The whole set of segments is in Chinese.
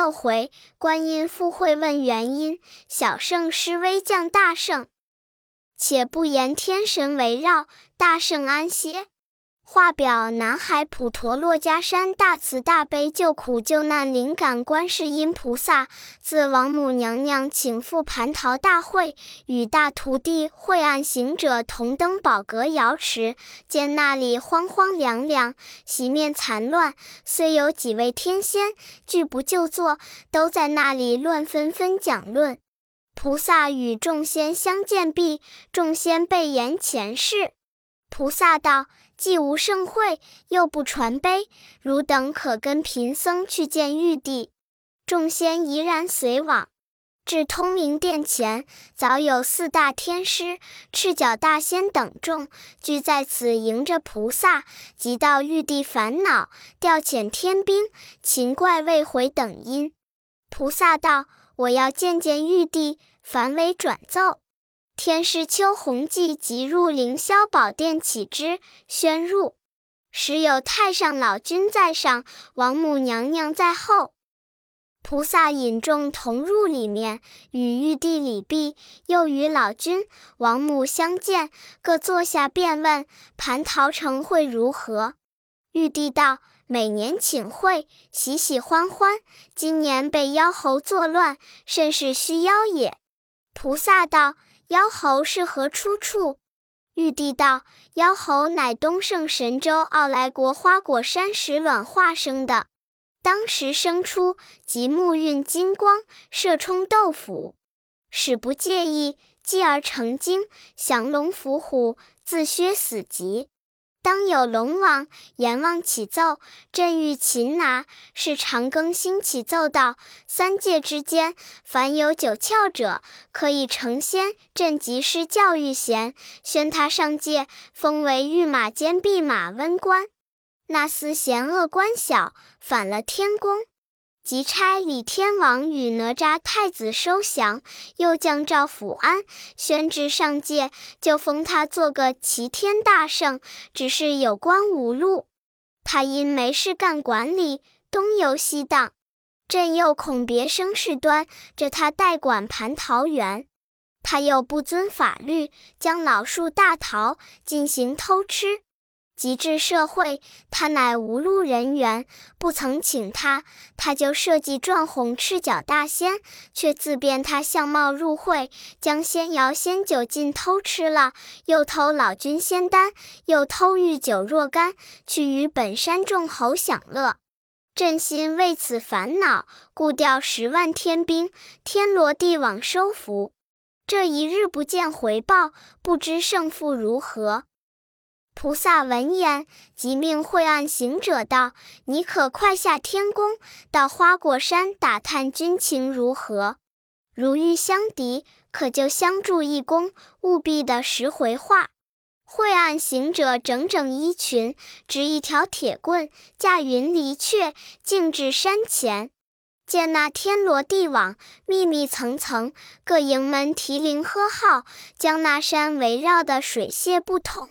又回，观音复会问原因。小圣施威降大圣，且不言天神围绕，大圣安歇。画表南海普陀珞珈山大慈大悲救苦救难灵感观世音菩萨，自王母娘娘请赴蟠桃大会，与大徒弟惠岸行者同登宝阁瑶池，见那里荒荒凉凉，席面残乱，虽有几位天仙拒不就坐，都在那里乱纷纷讲论。菩萨与众仙相见毕，众仙备言前世。菩萨道。既无盛会，又不传悲，汝等可跟贫僧去见玉帝。众仙怡然随往，至通明殿前，早有四大天师、赤脚大仙等众聚在此迎着菩萨。即到玉帝烦恼，调遣天兵，勤怪未回等因。菩萨道：“我要见见玉帝，凡为转奏。”天师邱弘济即入凌霄宝殿启之，宣入。时有太上老君在上，王母娘娘在后。菩萨引众同入里面，与玉帝礼毕，又与老君、王母相见，各坐下便问：蟠桃城会如何？玉帝道：每年请会，喜喜欢欢。今年被妖猴作乱，甚是需妖也。菩萨道。妖猴是何出处？玉帝道：妖猴乃东胜神州傲来国花果山石卵化生的，当时生出即目运金光，射冲豆腐，使不介意，继而成精，降龙伏虎，自削死极。当有龙王、阎王起奏，朕欲擒拿。是长庚星起奏道：三界之间，凡有九窍者，可以成仙。朕即施教育贤，宣他上界，封为御马监弼马温官。那厮嫌恶官小，反了天宫。即差李天王与哪吒太子收降，又降诏抚安，宣至上界，就封他做个齐天大圣。只是有官无禄，他因没事干，管理东游西荡。朕又恐别生事端，着他代管蟠桃园。他又不遵法律，将老树大桃进行偷吃。及至社会，他乃无路人缘，不曾请他，他就设计撞红赤脚大仙，却自变他相貌入会，将仙肴仙酒尽偷吃了，又偷老君仙丹，又偷玉酒若干，去与本山众猴享乐。朕心为此烦恼，故调十万天兵，天罗地网收服。这一日不见回报，不知胜负如何。菩萨闻言，即命惠岸行者道：“你可快下天宫，到花果山打探军情如何？如遇相敌，可就相助一功，务必的实回话。”惠岸行者整整衣裙，执一条铁棍，驾云离却，径至山前，见那天罗地网，密密层层，各营门提铃喝号，将那山围绕的水泄不通。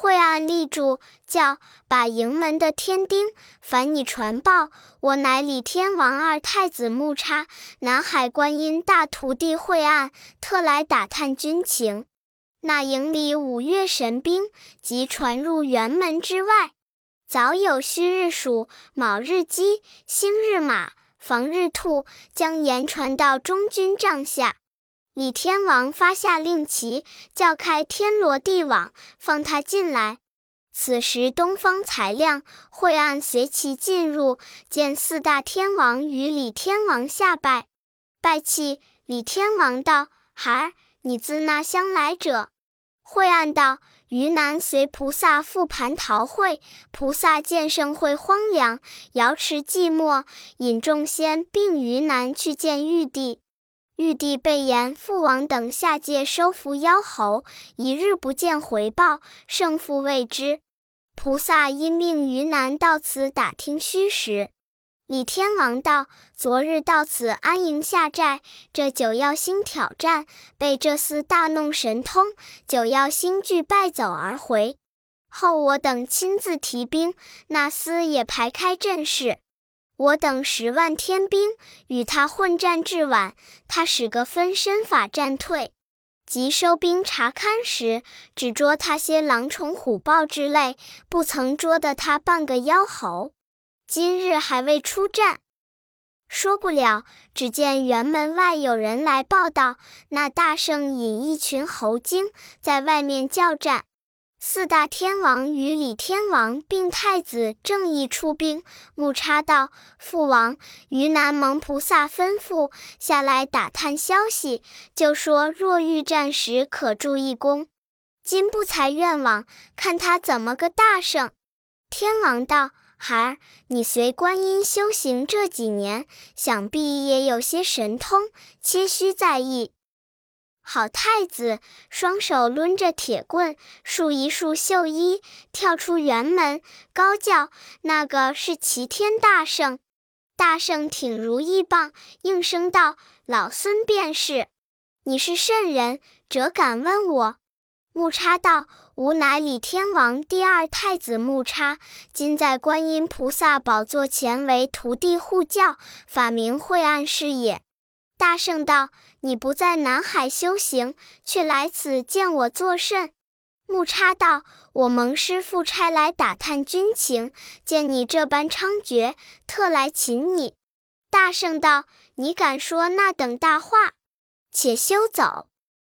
惠岸立住，叫把营门的天丁，烦你传报，我乃李天王二太子木叉，南海观音大徒弟惠岸，特来打探军情。那营里五岳神兵，即传入辕门之外，早有戌日鼠、卯日鸡、辛日马、房日兔，将言传到中军帐下。李天王发下令旗，叫开天罗地网，放他进来。此时东方才亮，晦暗随其进入，见四大天王与李天王下拜，拜泣。李天王道：“孩儿，你自那乡来者？”晦暗道：“于南随菩萨赴蟠桃会，菩萨见盛会荒凉，瑶池寂寞，引众仙并于南去见玉帝。”玉帝被言：父王等下界收服妖猴，一日不见回报，胜负未知。菩萨因命于南到此打听虚实。李天王道：昨日到此安营下寨，这九曜星挑战，被这厮大弄神通，九曜星俱败走而回。后我等亲自提兵，那厮也排开阵势。我等十万天兵与他混战至晚，他使个分身法战退。即收兵查勘时，只捉他些狼虫虎豹之类，不曾捉得他半个妖猴。今日还未出战。说不了，只见辕门外有人来报道，那大圣引一群猴精在外面叫战。四大天王与李天王并太子正义出兵。木叉道：“父王，于南蒙菩萨吩咐下来打探消息，就说若遇战时可助一功。今不才愿望，看他怎么个大圣。”天王道。孩儿，你随观音修行这几年，想必也有些神通，切须在意。好太子，双手抡着铁棍，束一束绣衣，跳出辕门，高叫：“那个是齐天大圣！”大圣挺如意棒，应声道：“老孙便是。你是甚人？辄敢问我？”木叉道。吾乃李天王第二太子木叉，今在观音菩萨宝座前为徒弟护教，法名惠岸是也。大圣道：“你不在南海修行，却来此见我作甚？”木叉道：“我蒙师父差来打探军情，见你这般猖獗，特来擒你。”大圣道：“你敢说那等大话？且休走，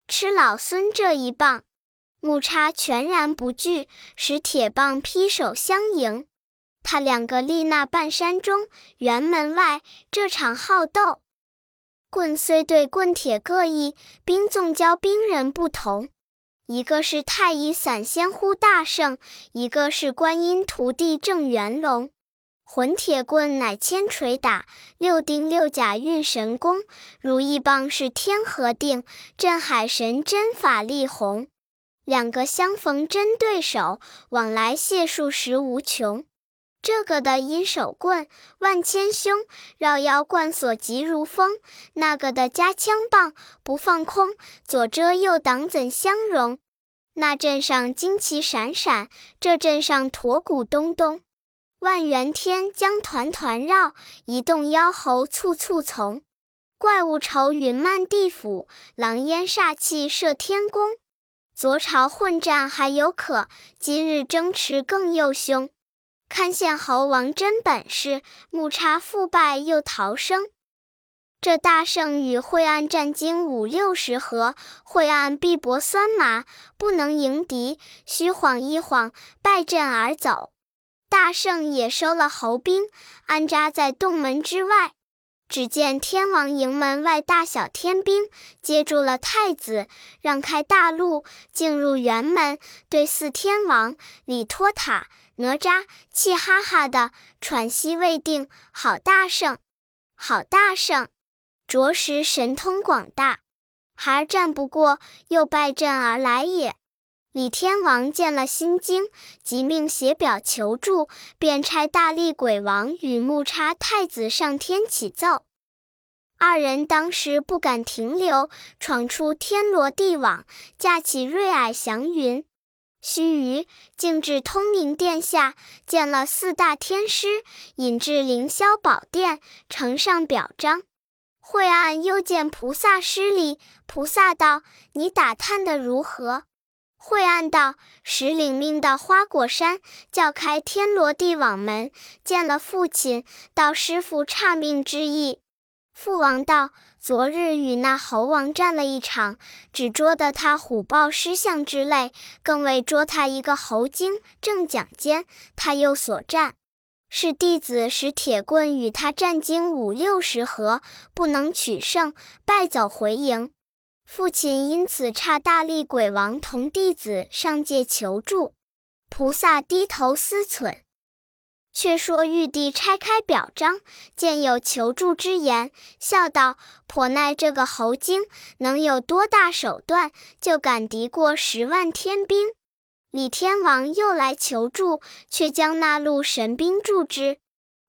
吃老孙这一棒！”木叉全然不惧，使铁棒劈手相迎。他两个立那半山中，辕门外这场好斗。棍虽对棍，铁各异，兵纵交兵人不同。一个是太乙散仙呼大圣，一个是观音徒弟正元龙。混铁棍乃千锤打，六丁六甲运神功。如意棒是天河定，镇海神针法力宏。两个相逢真对手，往来解数实无穷。这个的阴手棍万千凶，绕腰贯锁急如风；那个的加枪棒不放空，左遮右挡怎相容？那阵上旌旗闪闪，这阵上驼鼓咚咚。万元天将团团绕，一动妖猴簇簇从。怪物愁云漫地府，狼烟煞气射天宫。昨朝混战还有可，今日争持更又凶。看见猴王真本事，木叉复败又逃生。这大圣与惠岸战经五六十合，惠岸臂膊酸麻，不能迎敌，虚晃一晃，败阵而走。大圣也收了猴兵，安扎在洞门之外。只见天王营门外大小天兵接住了太子，让开大路，进入辕门，对四天王李托塔、哪吒气哈哈的喘息未定。好大圣，好大圣，着实神通广大，孩儿战不过，又败阵而来也。李天王见了心惊，即命写表求助，便差大力鬼王与木叉太子上天启奏。二人当时不敢停留，闯出天罗地网，驾起瑞霭祥云。须臾，竟至通明殿下，见了四大天师，引至凌霄宝殿，呈上表彰。惠岸又见菩萨施礼，菩萨道：“你打探的如何？”惠岸道：“使领命到花果山，叫开天罗地网门，见了父亲，道师傅差命之意。”父王道：“昨日与那猴王战了一场，只捉得他虎豹狮象之类，更未捉他一个猴精。正讲间，他又所战，是弟子使铁棍与他战经五六十合，不能取胜，败走回营。”父亲因此差大力鬼王同弟子上界求助，菩萨低头思忖。却说玉帝拆开表彰，见有求助之言，笑道：“颇奈这个猴精能有多大手段，就敢敌过十万天兵。”李天王又来求助，却将那路神兵助之。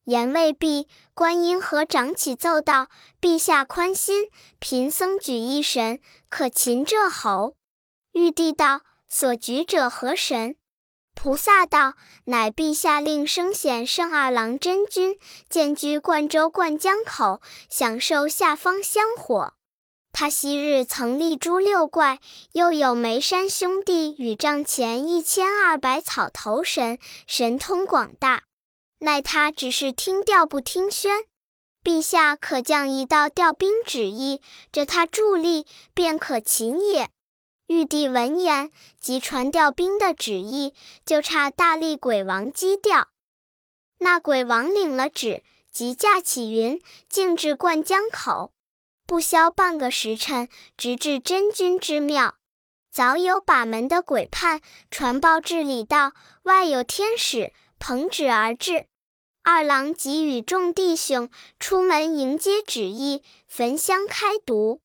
言未毕，观音和长起奏道：“陛下宽心，贫僧举一神，可擒这猴。”玉帝道：“所举者何神？”菩萨道：“乃陛下令生显圣二郎真君，建居灌州灌江口，享受下方香火。他昔日曾立诛六怪，又有眉山兄弟与帐前一千二百草头神，神通广大。奈他只是听调不听宣。陛下可降一道调兵旨意，着他助力，便可擒也。”玉帝闻言，即传调兵的旨意，就差大力鬼王击调。那鬼王领了旨，即驾起云，径至灌江口。不消半个时辰，直至真君之庙。早有把门的鬼判传报至里道，外有天使捧旨而至。二郎即与众弟兄出门迎接旨意，焚香开读。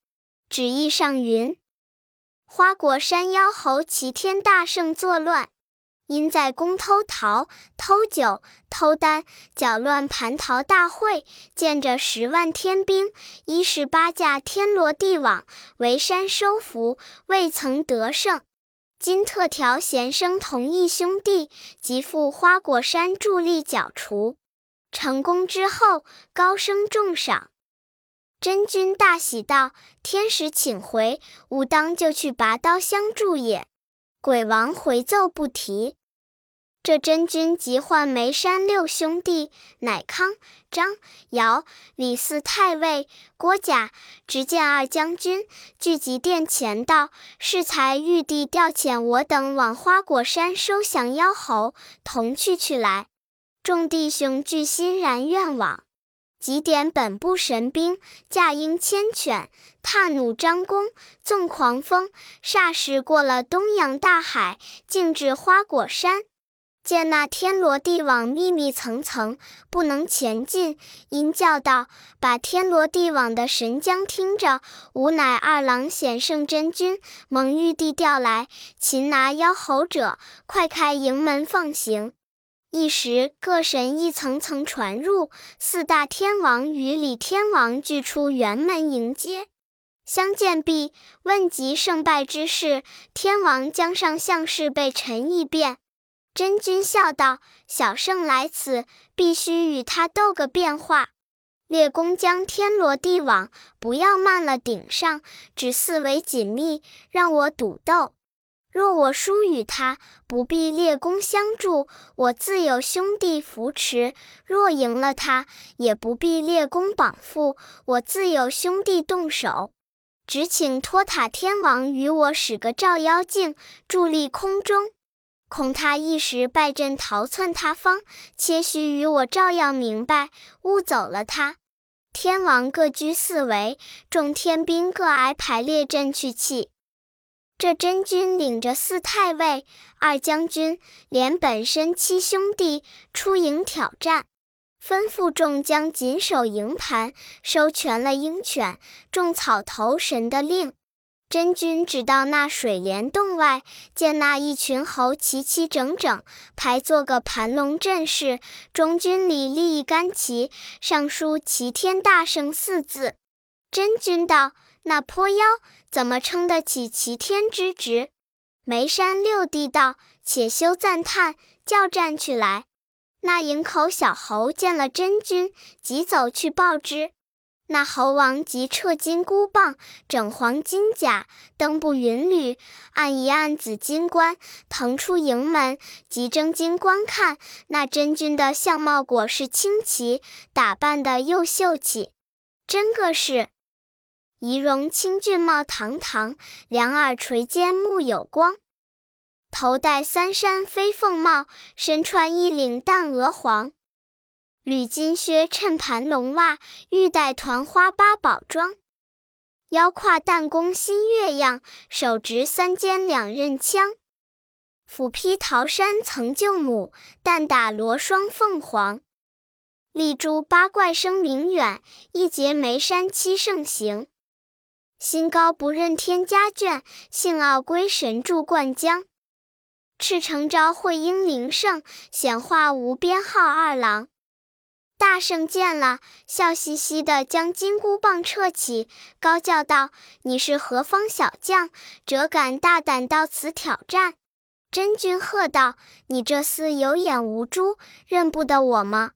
旨意上云。花果山妖猴齐天大圣作乱，因在宫偷桃、偷酒、偷丹，搅乱蟠桃大会。见着十万天兵，一十八架天罗地网，围山收服，未曾得胜。今特调贤生同义兄弟，即赴花果山助力剿除。成功之后，高升重赏。真君大喜道：“天使请回，吾当就去拔刀相助也。”鬼王回奏不提。这真君即唤眉山六兄弟，乃康、张、姚、李四太尉、郭甲，直见二将军，聚集殿前道：“适才玉帝调遣我等往花果山收降妖猴，同去去来。”众弟兄俱欣然愿往。即点本部神兵，驾鹰牵犬，踏弩张弓，纵狂风，霎时过了东洋大海，径至花果山。见那天罗地网密密层层，不能前进，因叫道：“把天罗地网的神将听着，吾乃二郎显圣真君，蒙玉帝调来擒拿妖猴者，快开营门放行。”一时，各神一层层传入，四大天王与李天王俱出辕门迎接。相见毕，问及胜败之事，天王将上相事备陈一遍。真君笑道：“小圣来此，必须与他斗个变化。列公将天罗地网，不要慢了顶上，只四围紧密，让我赌斗。”若我输与他，不必列公相助，我自有兄弟扶持；若赢了他，也不必列公绑缚，我自有兄弟动手。只请托塔天王与我使个照妖镜，伫立空中，恐他一时败阵逃窜他方，切须与我照耀明白，误走了他。天王各居四围，众天兵各挨排列阵去气。这真君领着四太尉、二将军，连本身七兄弟出营挑战，吩咐众将紧守营盘，收全了鹰犬、种草头神的令。真君只到那水帘洞外，见那一群猴齐齐整整排做个盘龙阵势，中军里立一杆旗，上书“齐天大圣”四字。真君道：“那泼妖！”怎么称得起齐天之职？眉山六弟道：“且休赞叹，叫战去来。”那营口小猴见了真君，急走去报之。那猴王即掣金箍棒，整黄金甲，登步云履，按一按紫金冠，腾出营门，即睁睛观看。那真君的相貌果是清奇，打扮的又秀气，真个是。仪容清俊貌堂堂，两耳垂肩目有光，头戴三山飞凤帽，身穿一领淡鹅黄，履金靴衬盘龙袜，玉带团花八宝装，腰挎弹弓新月样，手执三尖两刃枪，斧劈桃山曾救母，弹打罗双凤凰，立诛八怪声名远，一劫眉山七圣行。心高不认天家眷，性傲归神助灌江。赤诚昭会英灵圣，显化无边号二郎。大圣见了，笑嘻嘻的将金箍棒撤起，高叫道：“你是何方小将，折敢大胆到此挑战？”真君喝道：“你这厮有眼无珠，认不得我吗？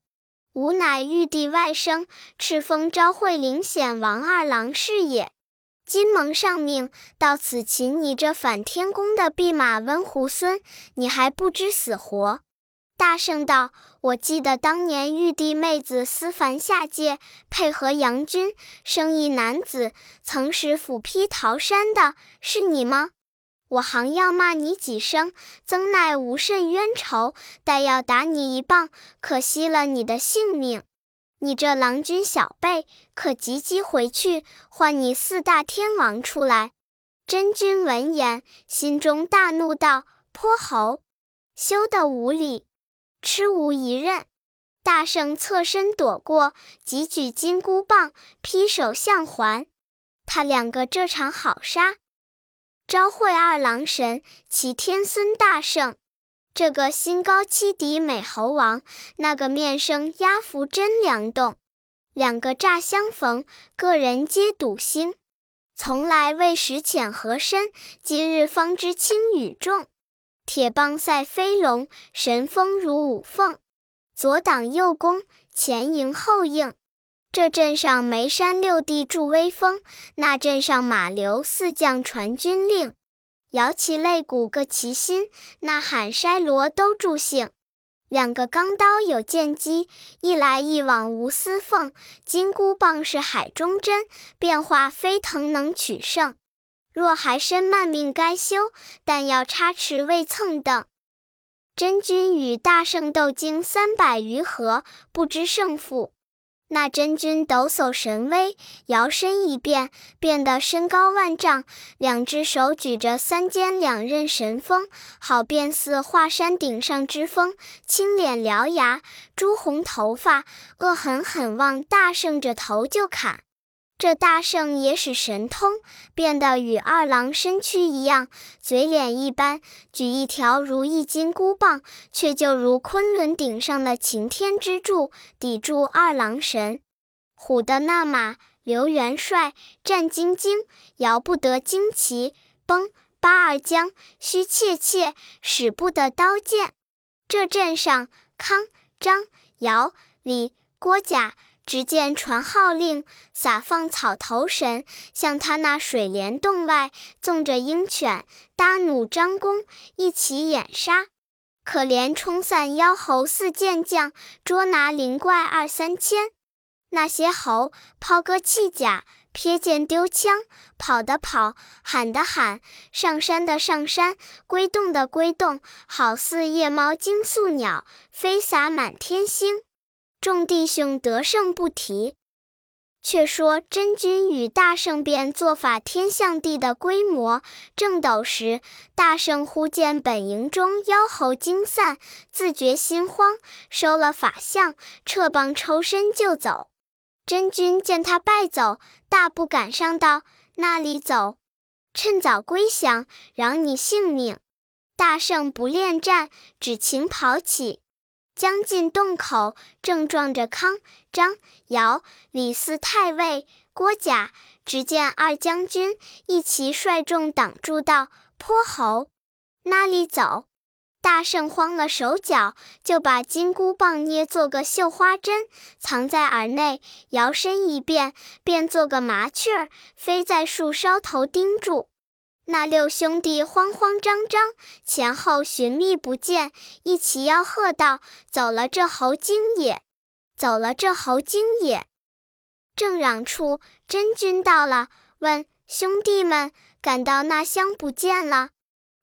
吾乃玉帝外甥，赤峰昭会灵显王二郎是也。金蒙上命到此擒你这反天宫的弼马温猢狲，你还不知死活？”大圣道：“我记得当年玉帝妹子思凡下界，配合杨君生一男子，曾使斧劈桃山的，是你吗？”我行要骂你几声，曾奈无甚冤仇，待要打你一棒，可惜了你的性命。你这郎君小辈，可急急回去，唤你四大天王出来。真君闻言，心中大怒，道：“泼猴，休得无礼，吃无一刃！”大圣侧身躲过，急举金箍棒，劈手相还。他两个这场好杀。昭惠二郎神，齐天孙大圣，这个心高气敌美猴王，那个面生压服真良栋，两个乍相逢，个人皆笃心，从来未识浅和深，今日方知轻与重。铁棒赛飞龙，神风如五凤，左挡右攻，前迎后应。这镇上眉山六弟助威风，那镇上马流四将传军令，摇旗擂鼓各齐心，呐喊筛锣都助兴。两个钢刀有剑机，一来一往无私缝。金箍棒是海中针，变化飞腾能取胜。若还身慢命该休，但要插翅未蹭蹬。真君与大圣斗经三百余合，不知胜负。那真君抖擞神威，摇身一变，变得身高万丈，两只手举着三尖两刃神锋，好便似华山顶上之峰。青脸獠牙，朱红头发，恶狠狠望大圣着头就砍。这大圣也使神通，变得与二郎身躯一样，嘴脸一般，举一条如意金箍棒，却就如昆仑顶上的擎天之柱，抵住二郎神。唬得那马刘元帅战兢兢，摇不得旌旗；崩八二将须切切，使不得刀剑。这阵上康张姚李郭贾。只见传号令，撒放草头神，向他那水帘洞外，纵着鹰犬、搭弩张弓，一起掩杀。可怜冲散妖猴四健将，捉拿灵怪二三千。那些猴抛戈弃甲，瞥剑丢枪，跑的跑，喊的喊，上山的上山，归洞的归洞，好似夜猫惊宿鸟，飞洒满天星。众弟兄得胜不提，却说真君与大圣便做法天象地的规模。正斗时，大圣忽见本营中妖猴惊散，自觉心慌，收了法相，撤棒抽身就走。真君见他败走，大步赶上道：“那里走？趁早归降，饶你性命。”大圣不恋战，只情跑起。将近洞口，正撞着康、张、姚、李四太尉、郭甲。只见二将军一齐率众挡住道：“泼猴，哪里走？”大圣慌了手脚，就把金箍棒捏做个绣花针，藏在耳内，摇身一变，变做个麻雀儿，飞在树梢头盯住。那六兄弟慌慌张张，前后寻觅不见，一齐吆喝道：“走了这猴精也！走了这猴精也！”正嚷处，真君到了，问兄弟们：“赶到那乡不见了？”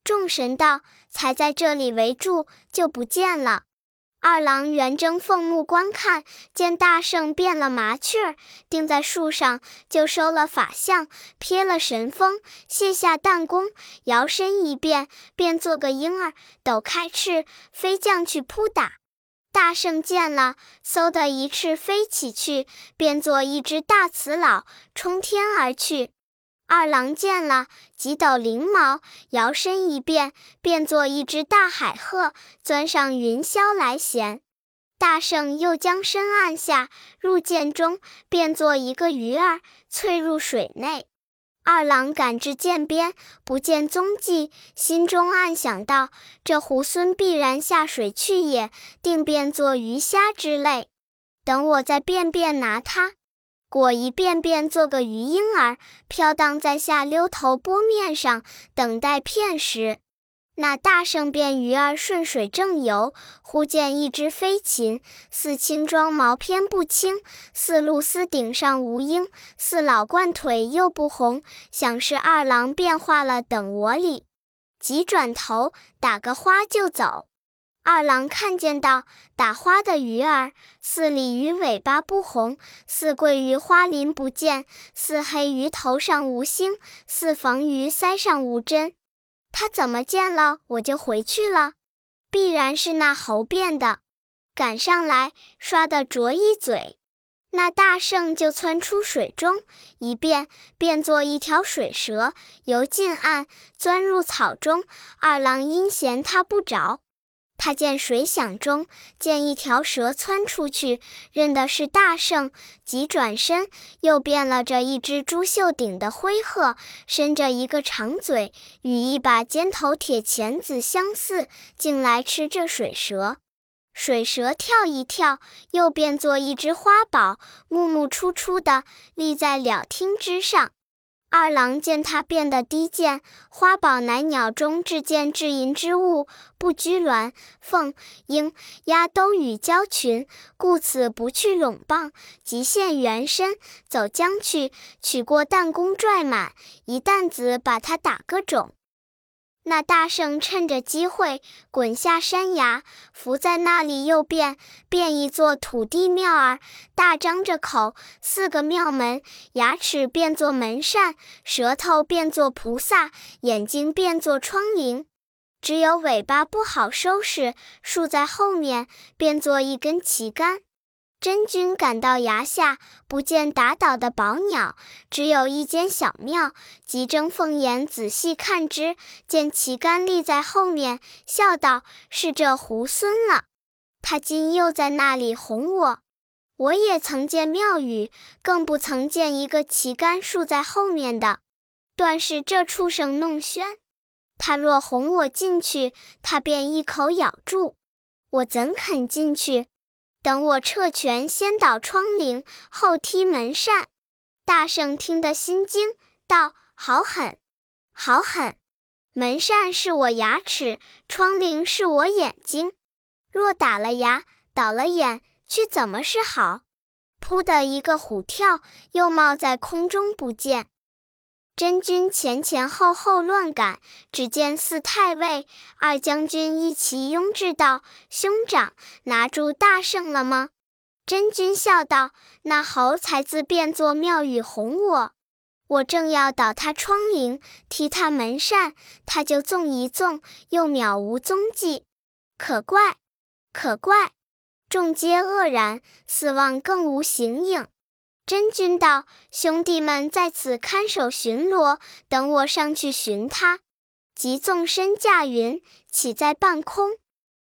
众神道：“才在这里围住，就不见了。”二郎圆睁凤目观看，见大圣变了麻雀，定在树上，就收了法相，撇了神风，卸下弹弓，摇身一变，变做个婴儿，抖开翅，飞将去扑打。大圣见了，嗖的一翅飞起去，变作一只大雌老，冲天而去。二郎见了，几抖翎毛，摇身一变，变作一只大海鹤，钻上云霄来衔。大圣又将身按下，入涧中，变作一个鱼儿，翠入水内。二郎赶至涧边，不见踪迹，心中暗想道：“这猢狲必然下水去也，定变作鱼虾之类。等我再便便拿它。”果一便便做个鱼婴儿，飘荡在下溜头波面上，等待片时。那大圣便鱼儿顺水正游，忽见一只飞禽，似青装毛偏不青，似露丝顶上无缨，似老鹳腿又不红，想是二郎变化了，等我哩。急转头打个花就走。二郎看见道：打花的鱼儿，似鲤鱼尾巴不红，似桂鱼花鳞不见，似黑鱼头上无星，似缝鱼腮上无针。他怎么见了我就回去了？必然是那猴变的。赶上来，唰的啄一嘴，那大圣就窜出水中，一变变作一条水蛇，游进岸，钻入草中。二郎因嫌他不着。他见水响中，见一条蛇窜出去，认的是大圣，急转身，又变了这一只朱绣顶的灰鹤，伸着一个长嘴，与一把尖头铁钳子相似，竟来吃这水蛇。水蛇跳一跳，又变作一只花宝，木木出出的立在了厅之上。二郎见他变得低贱，花宝乃鸟中至贱至淫之物，不拘鸾凤鹰鸭都与交群，故此不去拢棒，即现原身，走将去，取过弹弓拽满，一担子把他打个肿。那大圣趁着机会滚下山崖，伏在那里又变变一座土地庙儿，大张着口，四个庙门，牙齿变作门扇，舌头变作菩萨，眼睛变作窗棂，只有尾巴不好收拾，竖在后面，变作一根旗杆。真君赶到崖下，不见打倒的宝鸟，只有一间小庙，急睁凤眼仔细看之，见旗杆立在后面，笑道：“是这猢狲了，他今又在那里哄我。我也曾见庙宇，更不曾见一个旗杆竖在后面的，断是这畜生弄喧。他若哄我进去，他便一口咬住，我怎肯进去？”等我撤拳，先倒窗棂，后踢门扇。大圣听得心惊，道：“好狠，好狠！门扇是我牙齿，窗棂是我眼睛。若打了牙，倒了眼，却怎么是好？”扑的一个虎跳，又冒在空中不见。真君前前后后乱赶，只见四太尉、二将军一齐拥至道：“兄长，拿住大圣了吗？”真君笑道：“那猴才自变作庙宇哄我，我正要倒他窗棂，踢他门扇，他就纵一纵，又渺无踪迹。可怪，可怪！众皆愕然，四望更无形影。”真君道：“兄弟们在此看守巡逻，等我上去寻他。”即纵身驾云，起在半空，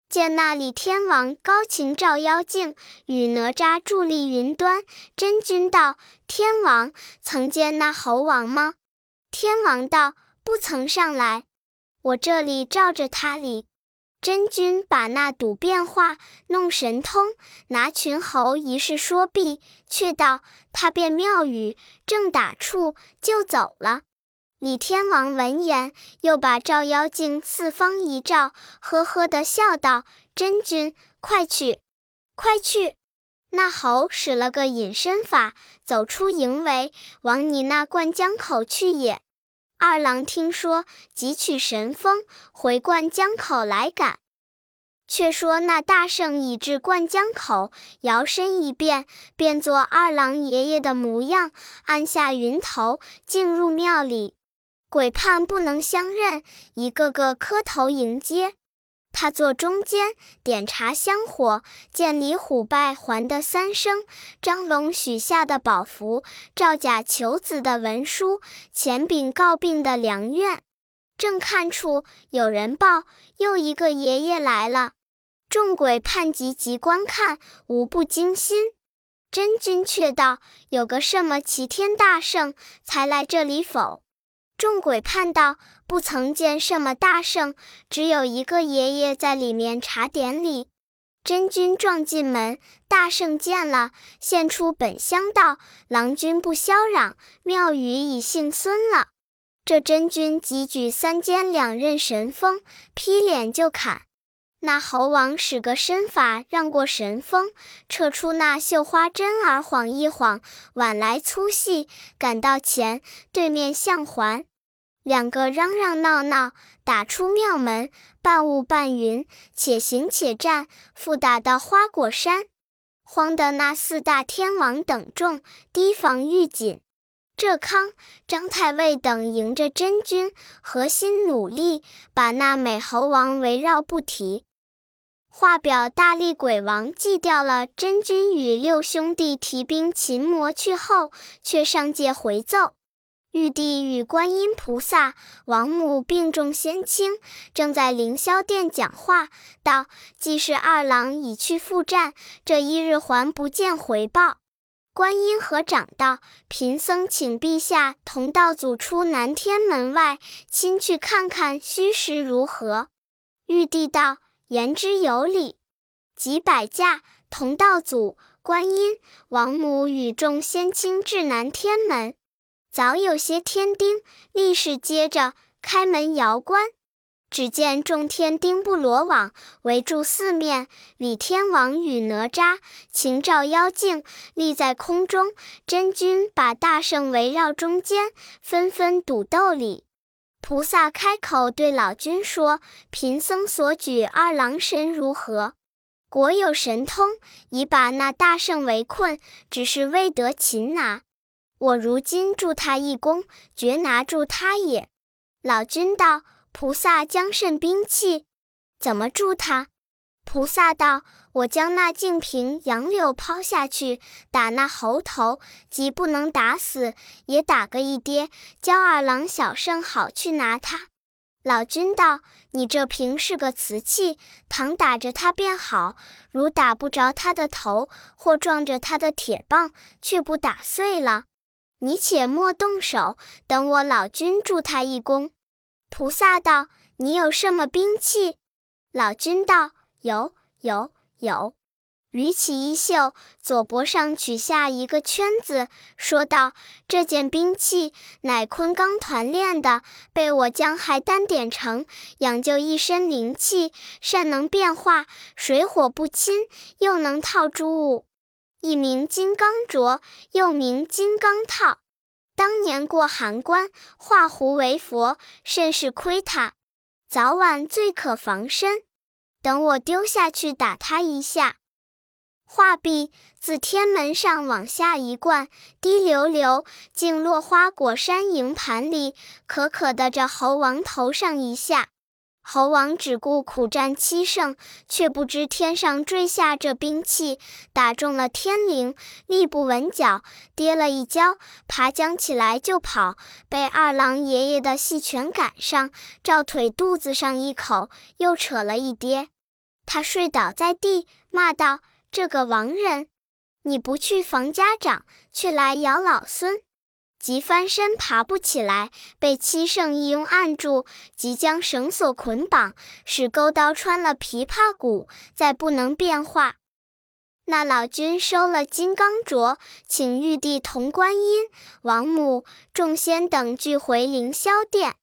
见那里天王高擎照妖镜，与哪吒伫立云端。真君道：“天王曾见那猴王吗？”天王道：“不曾上来，我这里照着他哩。”真君把那赌变化弄神通，拿群猴一事说毕，却道他变庙宇，正打处就走了。李天王闻言，又把照妖镜四方一照，呵呵的笑道：“真君，快去，快去！那猴使了个隐身法，走出营围，往你那灌江口去也。”二郎听说，汲取神风，回灌江口来赶。却说那大圣已至灌江口，摇身一变，变作二郎爷爷的模样，按下云头，进入庙里。鬼判不能相认，一个个磕头迎接。他坐中间，点茶香火，见李虎拜还的三生，张龙许下的宝符，赵甲求子的文书，钱丙告病的良愿。正看处有人报，又一个爷爷来了。众鬼判急急观看，无不惊心。真君却道：“有个什么齐天大圣，才来这里否？”众鬼盼道：“不曾见什么大圣，只有一个爷爷在里面查典礼。”真君撞进门，大圣见了，现出本相道：“郎君不消嚷，庙宇已幸孙了。”这真君即举三尖两刃神锋，劈脸就砍。那猴王使个身法，让过神锋，撤出那绣花针儿，晃一晃，挽来粗细，赶到前对面相还。两个嚷嚷闹闹，打出庙门，半雾半云，且行且战，复打到花果山。慌得那四大天王等众提防御紧。这康张太尉等迎着真君，核心努力，把那美猴王围绕不提。画表大力鬼王祭掉了真君与六兄弟提兵擒魔去后，却上界回奏：玉帝与观音菩萨、王母并众仙卿正在凌霄殿讲话，道：“既是二郎已去赴战，这一日还不见回报。”观音合掌道：“贫僧请陛下同道祖出南天门外，亲去看看虚实如何。”玉帝道：“言之有理。”即摆驾同道祖、观音、王母与众仙卿至南天门，早有些天丁立时接着开门遥观。只见众天丁不罗网围住四面，李天王与哪吒、秦照妖精立在空中，真君把大圣围绕中间，纷纷赌斗里。菩萨开口对老君说：“贫僧所举二郎神如何？果有神通，已把那大圣围困，只是未得擒拿。我如今助他一功，绝拿住他也。”老君道。菩萨将甚兵器？怎么助他？菩萨道：“我将那净瓶杨柳抛下去，打那猴头，即不能打死，也打个一跌，教二郎小圣好去拿他。”老君道：“你这瓶是个瓷器，倘打着它便好；如打不着他的头，或撞着他的铁棒，却不打碎了。你且莫动手，等我老君助他一功。”菩萨道：“你有什么兵器？”老君道：“有，有，有。”捋起衣袖，左脖上取下一个圈子，说道：“这件兵器乃昆冈团练的，被我将海丹点成，养就一身灵气，善能变化，水火不侵，又能套诸物，一名金刚镯，又名金刚套。”当年过函关，化胡为佛，甚是亏他。早晚最可防身。等我丢下去打他一下。画壁，自天门上往下一灌，滴溜溜，竟落花果山营盘里，可可的这猴王头上一下。猴王只顾苦战七胜，却不知天上坠下这兵器，打中了天灵，立不稳脚，跌了一跤，爬将起来就跑，被二郎爷爷的细拳赶上，照腿肚子上一口，又扯了一跌。他睡倒在地，骂道：“这个亡人，你不去防家长，却来咬老孙！”即翻身爬不起来，被七圣一拥按住，即将绳索捆绑，使钩刀穿了琵琶骨，再不能变化。那老君收了金刚镯，请玉帝同观音、王母、众仙等俱回凌霄殿。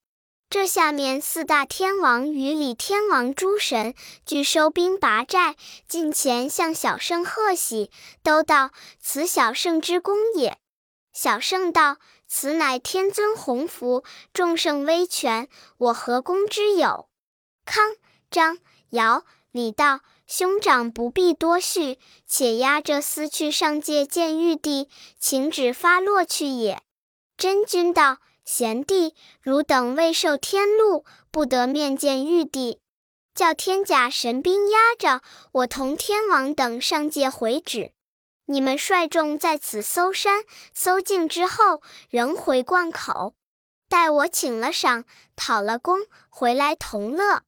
这下面四大天王与李天王诸神俱收兵拔寨，近前向小圣贺喜，都道此小圣之功也。小圣道。此乃天尊洪福，众圣威权，我何功之有？康、张、尧、李道兄长不必多叙，且押着私去上界见玉帝，请旨发落去也。真君道：贤弟，汝等未受天禄，不得面见玉帝，叫天甲神兵压着我同天王等上界回旨。你们率众在此搜山，搜尽之后，仍回灌口。待我请了赏，讨了功，回来同乐。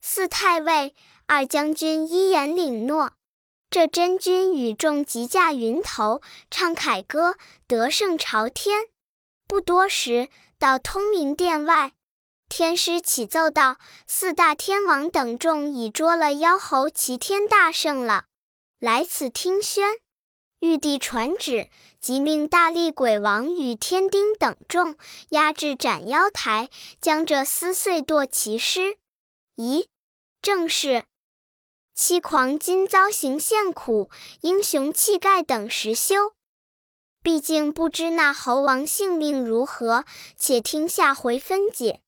四太尉、二将军一言领诺。这真君与众即驾云头，唱凯歌，得胜朝天。不多时，到通明殿外，天师启奏道：“四大天王等众已捉了妖猴齐天大圣了，来此听宣。”玉帝传旨，即命大力鬼王与天丁等众押至斩妖台，将这撕碎剁其尸。咦，正是。七狂今遭刑陷苦，英雄气概等时休。毕竟不知那猴王性命如何，且听下回分解。